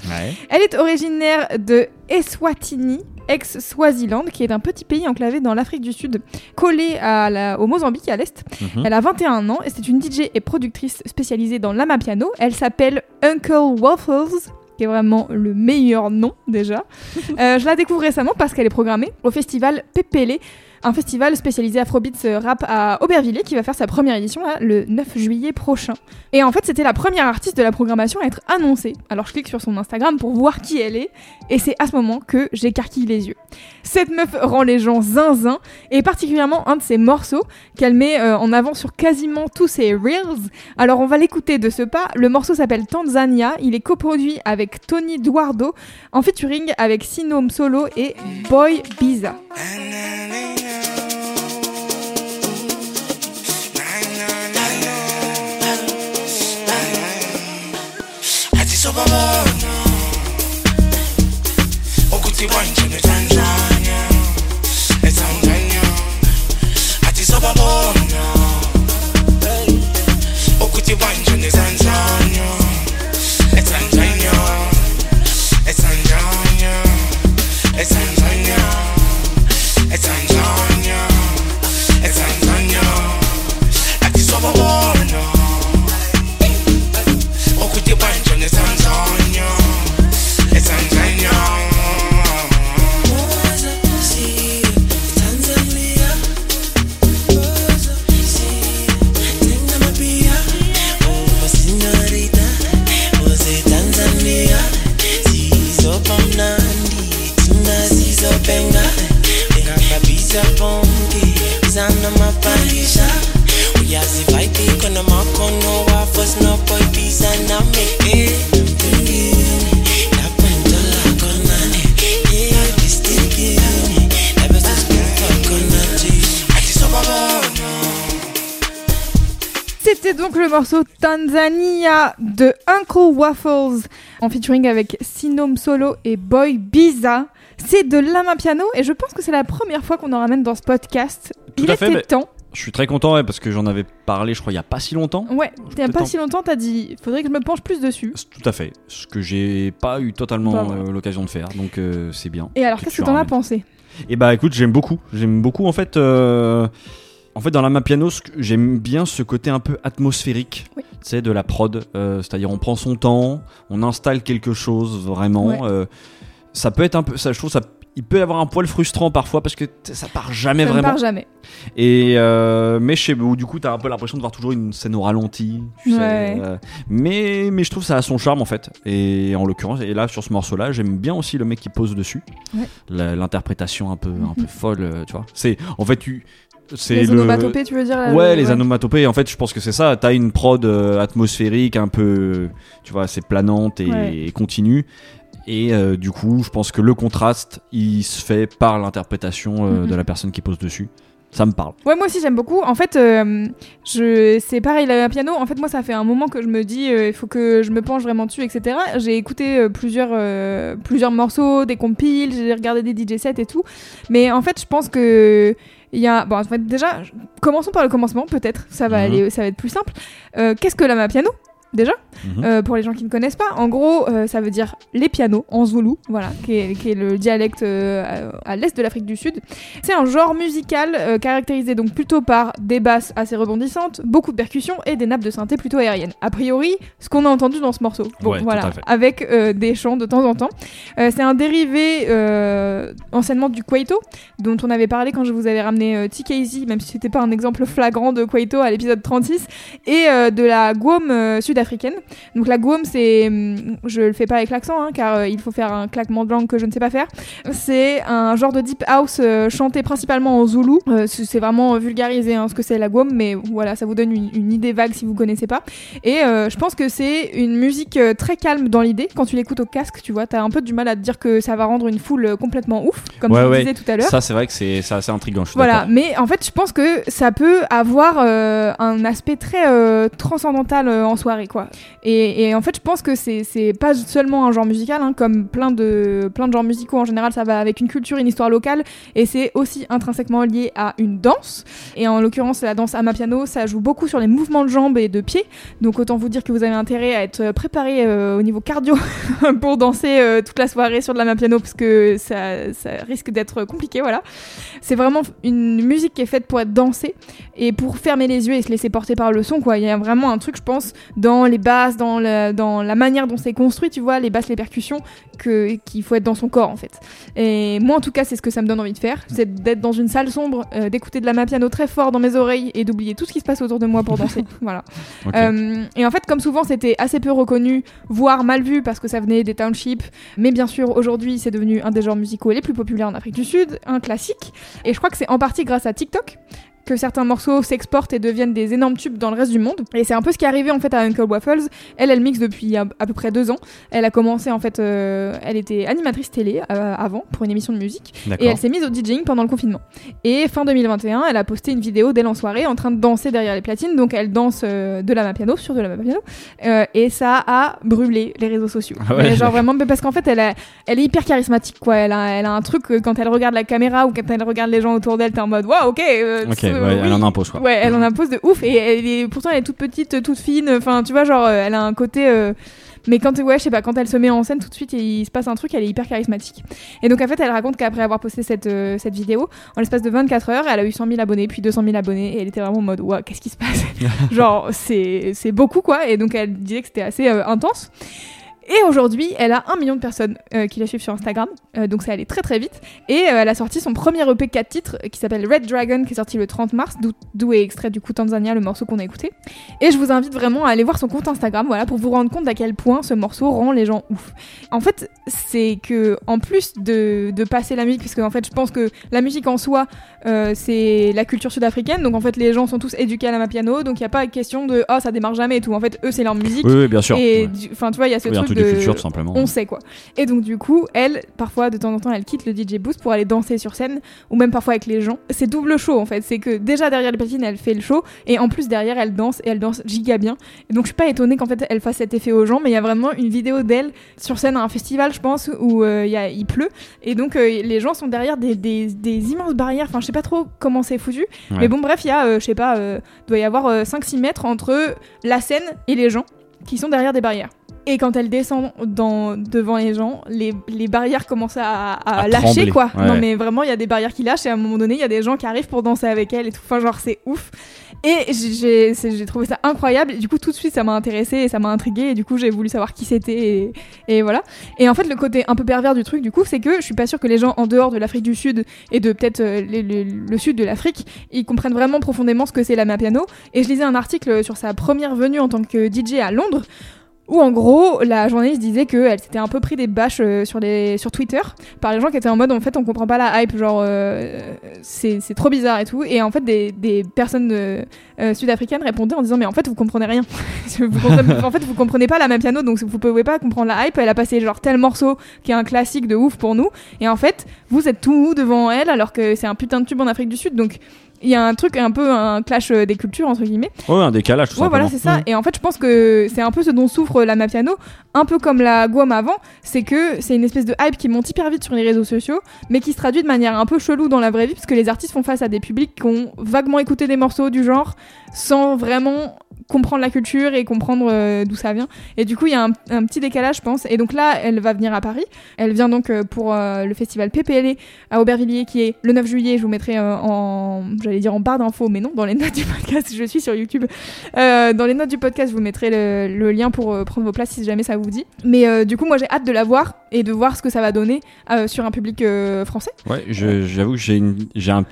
Elle est originaire de Eswatini, ex-Swaziland, qui est un petit pays enclavé dans l'Afrique du Sud, collé à la- au Mozambique à l'est. Mhm. Elle a 21 ans et c'est une DJ et productrice spécialisée dans l'amapiano. Elle s'appelle Uncle Waffles qui est vraiment le meilleur nom déjà. [laughs] Euh, je la découvre récemment parce qu'elle est programmée au festival Pepele, un festival spécialisé Afrobeats rap à Aubervilliers qui va faire sa première édition le 9 juillet prochain. Et en fait, c'était la première artiste de la programmation à être annoncée. Alors je clique sur son Instagram pour voir qui elle est et c'est à ce moment que j'écarquille les yeux. Cette meuf rend les gens zinzin et particulièrement un de ses morceaux qu'elle met euh, en avant sur quasiment tous ses reels. Alors on va l'écouter de ce pas. Le morceau s'appelle Tanzania. Il est coproduit avec Tony Duardo en featuring avec Sinome Solo et Boy Biza. Superman. Okuti wine. Morceau Tanzania de Uncle Waffles en featuring avec Sinome Solo et Boy Biza. C'est de l'amapiano et je pense que c'est la première fois qu'on en ramène dans ce podcast. Tout Il à fait, était mais- temps. Je suis très content ouais, parce que j'en avais parlé, je crois, il y a pas si longtemps. Ouais, il y a pas si longtemps, t'as dit faudrait que je me penche plus dessus. Tout à fait. Ce que j'ai pas eu totalement Bah, euh, l'occasion de faire, donc euh, c'est bien. Et alors, Que qu'est-ce tu que t'en as pensé? Et bah écoute, j'aime beaucoup. J'aime beaucoup en fait. euh, En fait, dans la piano, ce que- j'aime bien ce côté un peu atmosphérique, Oui. de la prod. euh, C'est-à-dire, on prend son temps, on installe quelque chose vraiment. Ouais. euh, ça peut être un peu, ça, je trouve ça, il peut y avoir un poil frustrant parfois parce que ça part jamais Ça vraiment. part jamais. Et euh, mais sais, où du coup, t'as un peu l'impression de voir toujours une scène au ralenti. tu Ouais. mais mais je trouve ça a son charme en fait. Et en l'occurrence, et là sur ce morceau-là, j'aime bien aussi le mec qui pose dessus. Ouais. L'interprétation un peu un peu [laughs] folle, tu vois. C'est en fait tu c'est Les le onomatopées, tu veux dire là, Ouais, le- les onomatopées. En fait, je pense que c'est ça. T'as une prod euh, atmosphérique, un peu, tu vois, c'est planante et, Ouais. et continue. Et euh, du coup, je pense que le contraste, il se fait par l'interprétation euh, Mhm. de la personne qui pose dessus. Ça me parle. Ouais, moi aussi j'aime beaucoup. En fait, euh, je... c'est pareil, le piano. En fait, moi, ça fait un moment que je me dis, il faut que je me penche vraiment dessus, etc. J'ai écouté plusieurs, plusieurs morceaux, des compiles, j'ai regardé des DJ sets et tout. Mais en fait, je pense que il y a. Bon, en fait, déjà, commençons par le commencement, peut-être. Ça va Mhm. aller, ça va être plus simple. Euh, Qu'est-ce que la piano? Déjà, Mhm. euh, pour les gens qui ne connaissent pas. En gros, euh, ça veut dire les pianos en zoulou, voilà, qui est, qui est le dialecte euh, à, à l'est de l'Afrique du Sud. C'est un genre musical caractérisé donc plutôt par des basses assez rebondissantes, beaucoup de percussions et des nappes de synthé plutôt aériennes. A priori, ce qu'on a entendu dans ce morceau. Bon, Ouais, tout voilà, avec des chants de temps en temps. C'est un dérivé anciennement du Kwaito, dont on avait parlé quand je vous avais ramené TKZ, même si c'était pas un exemple flagrant de Kwaito à l'épisode 36, et de la Guam euh, sud-africaine. Donc la Guam, c'est, hum, je le fais pas avec l'accent, hein, car euh, il faut faire un claquement de langue que je ne sais pas faire. C'est un genre de deep house euh, chanté principalement en zoulou. Euh, c'est vraiment vulgarisé hein, ce que c'est la Guam, mais voilà, ça vous donne une, une idée vague si vous connaissez pas. Et je pense que c'est une musique très calme dans l'idée. Quand tu l'écoutes au casque, tu vois, t'as un peu du mal à te dire que ça va rendre une foule complètement ouf, comme Ouais, je ouais. disais tout à l'heure. Ça, c'est vrai que c'est assez intriguant. Je Voilà, mais en fait, je pense que ça peut avoir un aspect très transcendantal en soirée, Et, en fait, je pense que c'est pas seulement un genre musical, hein, comme plein de, plein de genres musicaux en général, ça va avec une culture, une histoire locale, et c'est aussi intrinsèquement lié à une danse. Et en l'occurrence, la danse amapiano, ça joue beaucoup sur les mouvements de jambes et de pieds. Donc autant vous dire que vous avez intérêt à être préparé euh, au niveau cardio [laughs] pour danser euh, toute la soirée sur de la piano parce que ça, risque d'être compliqué, voilà. C'est vraiment une musique qui est faite pour être dansée et pour fermer les yeux et se laisser porter par le son. Il y a vraiment un truc, je pense, dans les basses, dans la, dans la manière dont c'est construit, tu vois, les basses, les percussions, que qu'il faut être dans son corps, en fait. Et moi, en tout cas, c'est ce que ça me donne envie de faire, c'est d'être dans une salle sombre, euh, d'écouter de la main piano très fort dans mes oreilles et d'oublier tout ce qui se passe autour de moi pour danser. [laughs] voilà. Euh, et en fait, comme souvent, c'était assez peu reconnu, voire mal vu parce que ça venait des townships. Mais bien sûr, aujourd'hui, c'est devenu un des genres musicaux les plus populaires en Afrique du Sud, un classique. Et je crois que c'est en partie grâce à TikTok que certains morceaux s'exportent et deviennent des énormes tubes dans le reste du monde. Et c'est un peu ce qui est arrivé en fait à Uncle Waffles. Elle, elle mixe depuis à, à peu près deux ans. Elle a commencé en fait, euh, elle était animatrice télé euh, avant pour une émission de musique. Et elle s'est mise au DJing pendant le confinement. Et fin 2021, elle a posté une vidéo d'elle en soirée en train de danser derrière les platines. Donc elle danse euh, de la main piano sur de la main piano. Euh, et ça a brûlé les réseaux sociaux. Ah ouais. Genre vraiment, parce qu'en fait, elle, a- elle est hyper charismatique quoi. Elle a, elle a un truc quand elle regarde la caméra ou quand elle regarde les gens autour d'elle, t'es en mode waouh, ok. euh, Ouais, oui. elle en impose quoi. Ouais, elle en impose de ouf et elle est pourtant elle est toute petite, toute fine. Enfin, tu vois, genre euh, elle a un côté. euh, mais quand ouais, je sais pas, quand elle se met en scène, tout de suite il se passe un truc. Elle est hyper charismatique. Et donc en fait, elle raconte qu'après avoir posté cette euh, cette vidéo, en l'espace de 24 heures, elle a eu 100 000 abonnés, puis 200 000 abonnés, et elle était vraiment en mode waouh, qu'est-ce qui se passe? [laughs] Genre c'est c'est beaucoup quoi. Et donc elle disait que c'était assez euh, intense. Et aujourd'hui, elle a un million de personnes euh, qui la suivent sur Instagram, Euh, donc ça allait très très vite. Et euh, elle a sorti son premier EP 4 titres qui s'appelle Red Dragon, qui est sorti le 30 mars, d'où- est extrait du coup Tanzania, le morceau qu'on a écouté. Et je vous invite vraiment à aller voir son compte Instagram, voilà, pour vous rendre compte d'à quel point ce morceau rend les gens ouf. En fait, c'est que en plus de, de passer la musique, parce que en fait, je pense que la musique en soi, c'est la culture sud-africaine, donc en fait, les gens sont tous éduqués à la main piano, donc il n'y a pas question de oh ça démarre jamais et tout. En fait, eux, c'est leur musique. Oui, oui, bien sûr. Et Ouais. enfin, tu vois, il y a ce Oui, truc de tout simplement. on sait quoi. Et donc du coup, elle, parfois de temps en temps, elle quitte le DJ booth pour aller danser sur scène, ou même parfois avec les gens. C'est double show en fait. C'est que déjà derrière les platines, elle fait le show, et en plus derrière, elle danse et elle danse giga bien. Et donc je suis pas étonnée qu'en fait elle fasse cet effet aux gens, mais il y a vraiment une vidéo d'elle sur scène à un festival, je pense, où euh, il pleut, et donc euh, les gens sont derrière des, des- des immenses barrières. Enfin, je sais pas trop comment c'est foutu, Ouais. mais bon, bref, il y a, euh, je sais pas, doit y avoir euh, 5-6 mètres entre la scène et les gens qui sont derrière des barrières. Et quand elle descend dans, devant les gens, les, les barrières commencent à, à À lâcher, trembler, quoi. ouais. Non, mais vraiment, il y a des barrières qui lâchent et à un moment donné, il y a des gens qui arrivent pour danser avec elle et tout. Enfin, genre, c'est ouf. Et j'ai- trouvé ça incroyable. Et du coup, tout de suite, ça m'a intéressé et ça m'a intrigué. Et du coup, j'ai voulu savoir qui c'était. Et, et voilà. Et en fait, le côté un peu pervers du truc, du coup, c'est que je suis pas sûre que les gens en dehors de l'Afrique du Sud et de peut-être euh, le sud de l'Afrique, ils comprennent vraiment profondément ce que c'est la main piano. Et je lisais un article sur sa première venue en tant que DJ à Londres. Où en gros, la journaliste disait qu'elle s'était un peu pris des bâches euh, sur, Twitter par les gens qui étaient en mode en fait on comprend pas la hype, genre euh, c'est trop bizarre et tout. Et en fait, des, des personnes euh, sud-africaines répondaient en disant mais en fait vous comprenez rien. [laughs] en fait, vous comprenez pas la main piano donc vous pouvez pas comprendre la hype. Elle a passé genre tel morceau qui est un classique de ouf pour nous. Et en fait, vous êtes tout mou devant elle alors que c'est un putain de tube en Afrique du Sud donc. Il y a un truc, un peu un clash euh, des cultures, entre guillemets. Ouais, un décalage tout Ouais, simplement. voilà, c'est ça. Et en fait, je pense que c'est un peu ce dont souffre la Mapiano, un peu comme la Guam avant, c'est que c'est une espèce de hype qui monte hyper vite sur les réseaux sociaux, mais qui se traduit de manière un peu chelou dans la vraie vie, parce que les artistes font face à des publics qui ont vaguement écouté des morceaux du genre, sans vraiment comprendre la culture et comprendre euh, d'où ça vient. Et du coup, il y a un, petit décalage, je pense. Et donc là, elle va venir à Paris. Elle vient donc euh, pour euh, le festival PPLE à Aubervilliers qui est le 9 juillet. Je vous mettrai en, j'allais dire en barre d'infos, mais non, dans les notes du podcast. [laughs] Je suis sur YouTube. Dans les notes du podcast, je vous mettrai le, lien pour prendre vos places si jamais ça vous dit. Mais du coup, moi, j'ai hâte de la voir et de voir ce que ça va donner sur un public français. Ouais, j'avoue que j'ai un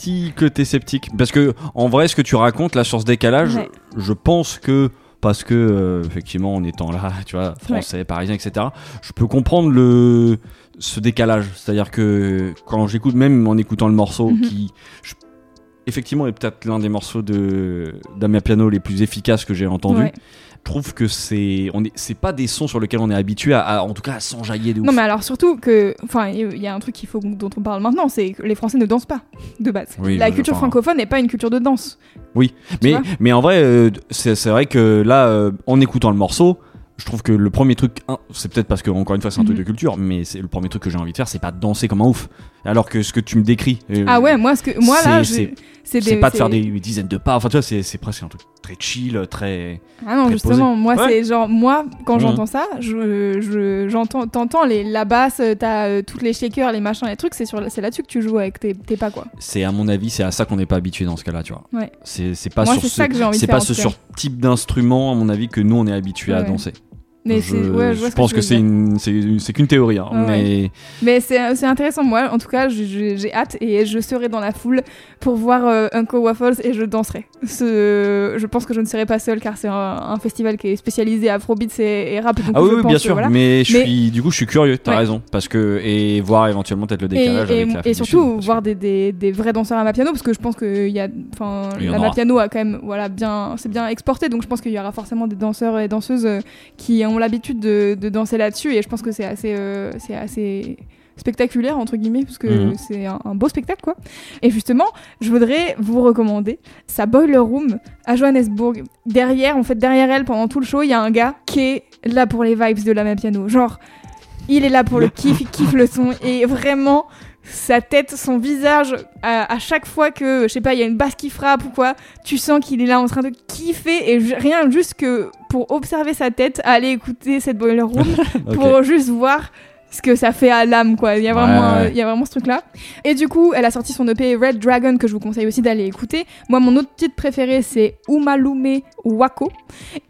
petit côté sceptique parce que en vrai, ce que tu racontes là sur ce décalage, Ouais. je pense que parce que euh, effectivement, en étant là, tu vois, français, parisien, etc., je peux comprendre le ce décalage. C'est-à-dire que quand j'écoute, même en écoutant le morceau, Mhm. qui je- effectivement est peut-être l'un des morceaux de d'Amia Piano les plus efficaces que j'ai entendu. Ouais. Je trouve que c'est on est c'est pas des sons sur lesquels on est habitué à, à- en tout cas à s'enjailler de ouf. Non, mais alors surtout que, enfin, il y a un truc qu'il faut dont on parle maintenant, c'est que les Français ne dansent pas de base. Oui, la culture enfin- francophone n'est pas une culture de danse. Oui, Tu mais, mais en vrai, euh, c'est c'est vrai que là, euh, en écoutant le morceau, je trouve que le premier truc, c'est peut-être parce que encore une fois c'est un truc Mhm. de culture, mais c'est le premier truc que j'ai envie de faire, c'est pas danser comme un ouf. Alors que ce que tu me décris, euh, Ah ouais, moi, ce que, moi là, c'est- pas de faire des dizaines de pas. Enfin, tu vois, c'est presque un truc très chill, très. Ah non, très justement, posé. moi, Ouais. c'est genre, moi, quand Mhm. j'entends ça, je, je- j'entends, t'entends les, la basse, euh, t'as euh, toutes les shakers, les machins, les trucs, c'est, sur, c'est là-dessus que tu joues avec tes, tes pas, quoi. C'est à mon avis, c'est à ça qu'on n'est pas habitué dans ce cas-là, tu vois. Ouais. C'est c'est pas Moi, sur ce, ça que j'ai envie de c'est faire, pas ce sur type d'instrument, à mon avis, que nous on est habitué à danser. Mais je, ouais, pense que, c'est une, c'est c'est qu'une théorie, hein, mais Mais c'est, c'est intéressant, moi, en tout cas, j'ai hâte et je serai dans la foule pour voir euh, Uncle Waffles et je danserai. Ce, je pense que je ne serai pas seule car c'est un, un festival qui est spécialisé afrobeats et, et rap. Donc Ah oui, je oui, pense bien que sûr. voilà. Mais, je Mais- suis, du coup, je suis curieux. T'as Ouais. raison, parce que et voir éventuellement peut-être le décalage et- avec surtout voir des, des, des vrais danseurs à ma piano parce que je pense que il y a enfin la piano a quand même voilà bien c'est bien exporté donc je pense qu'il y aura forcément des danseurs et danseuses euh, qui ont l'habitude de, de danser là-dessus et je pense que c'est assez euh, c'est assez spectaculaire entre guillemets parce que Mhm. c'est un, un beau spectacle quoi. Et justement je voudrais vous recommander sa boiler room à Johannesburg. Derrière en fait derrière elle pendant tout le show il y a un gars qui est là pour les vibes de la ma piano genre il est là pour le kiff, il kiffe le son et vraiment sa tête, son visage, à, à chaque fois que, je sais pas, il y a une basse qui frappe ou quoi, tu sens qu'il est là en train de kiffer et rien juste que pour observer sa tête, aller écouter cette boiler room [laughs] pour juste voir ce que ça fait à l'âme quoi. Il y a vraiment ouais. il y a vraiment ce truc là et du coup elle a sorti son EP Red Dragon que je vous conseille aussi d'aller écouter. Moi mon autre titre préféré c'est Umalume Wako.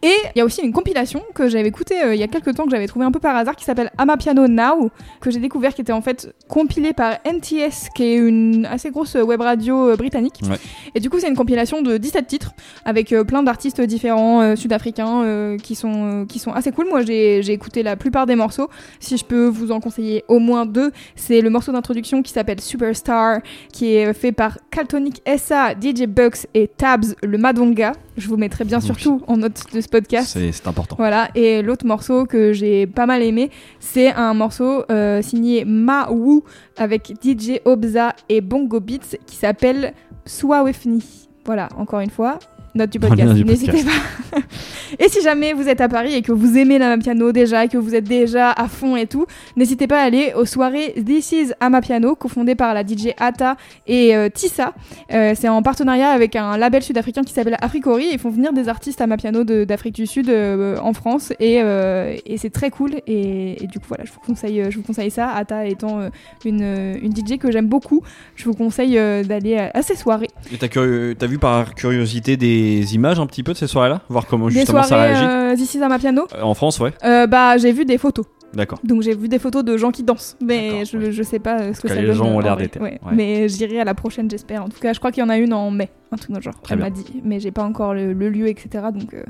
Et il y a aussi une compilation que j'avais écoutée euh, il y a quelques temps que j'avais trouvé un peu par hasard qui s'appelle Amapiano Now que j'ai découvert qui était en fait compilée par NTS qui est une assez grosse web radio euh, britannique. Ouais. et du coup c'est une compilation de 17 titres avec euh, plein d'artistes différents euh, sud-africains euh, qui sont euh, qui sont assez cool. Moi j'ai j'ai écouté la plupart des morceaux. Si je peux vous en conseiller au moins deux, c'est le morceau d'introduction qui s'appelle Superstar, qui est fait par Caltonic SA, DJ Bucks et Tabs le Madonga. Je vous mettrai bien surtout en note de ce podcast. C'est c'est important. Voilà, et l'autre morceau que j'ai pas mal aimé, c'est un morceau euh, signé Ma Wu avec DJ Obza et Bongo Beats qui s'appelle Swawefni. Voilà, encore une fois, note du podcast. N'hésitez pas. [laughs] et si jamais vous êtes à Paris et que vous aimez la piano déjà, et que vous êtes déjà à fond et tout, n'hésitez pas à aller aux soirées This is Amapiano, cofondée par la DJ Ata et euh, Tissa. Euh, c'est en partenariat avec un label sud-africain qui s'appelle Africori. Ils font venir des artistes Amapiano d'Afrique du Sud euh, en France et, euh, et c'est très cool. Et, et du coup, voilà, je vous conseille, je vous conseille ça. Ata étant euh, une, une DJ que j'aime beaucoup, je vous conseille euh, d'aller à, à ces soirées. Et t'as vu par curiosité des images un petit peu de ces soirées-là Voir comment Des justement ça réagit euh, This is Amapiano. Euh, En France, ouais. Euh, bah, j'ai vu des photos. D'accord. Donc j'ai vu des photos de gens qui dansent, mais je, ouais. je sais pas ce que ça les donne. gens ont l'air d'été. Ouais. Ouais. Mais j'irai à la prochaine, j'espère. En tout cas, je crois qu'il y en a une en mai, un le genre. Très Elle m'a dit, mais j'ai pas encore le, le lieu, etc. Donc euh,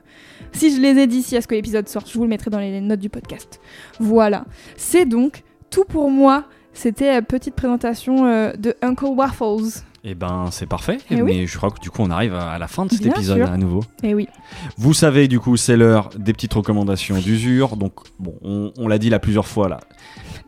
si je les ai d'ici à ce que l'épisode sorte, je vous le mettrai dans les notes du podcast. Voilà. C'est donc tout pour moi. C'était la petite présentation euh, de Uncle Waffles. Et ben, c'est parfait. Eh oui. Mais je crois que du coup, on arrive à la fin de cet Bien épisode sûr. à nouveau. Et oui. Vous savez, du coup, c'est l'heure des petites recommandations d'usure. Donc, bon, on, on l'a dit là plusieurs fois là.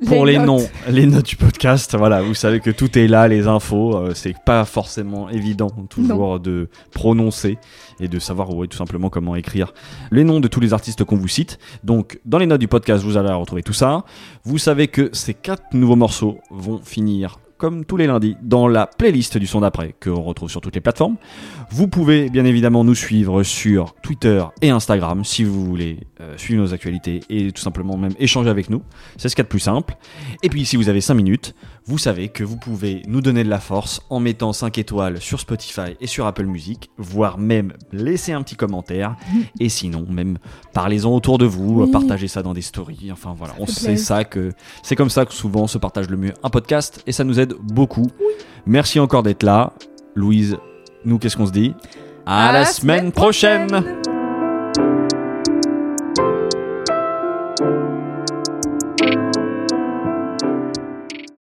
Pour les, notes. noms, les notes du podcast, voilà, vous savez que tout est là, les infos. euh, c'est pas forcément évident toujours de prononcer et de savoir ouais, tout simplement comment écrire les noms de tous les artistes qu'on vous cite. Donc, dans les notes du podcast, vous allez retrouver tout ça. Vous savez que ces quatre nouveaux morceaux vont finir comme tous les lundis, dans la playlist du son d'après, que on retrouve sur toutes les plateformes. Vous pouvez bien évidemment nous suivre sur Twitter et Instagram si vous voulez euh, suivre nos actualités et tout simplement même échanger avec nous. C'est ce qu'il y a de plus simple. Et puis si vous avez 5 minutes, vous savez que vous pouvez nous donner de la force en mettant 5 étoiles sur Spotify et sur Apple Music, voire même laisser un petit commentaire. [laughs] et sinon, même parlez-en autour de vous, Oui. partagez ça dans des stories. Enfin voilà, on sait ça que c'est comme ça que souvent se partage le mieux un podcast et ça nous aide beaucoup. Merci encore d'être là. Louise, nous qu'est-ce qu'on se dit? À, la, semaine prochaine.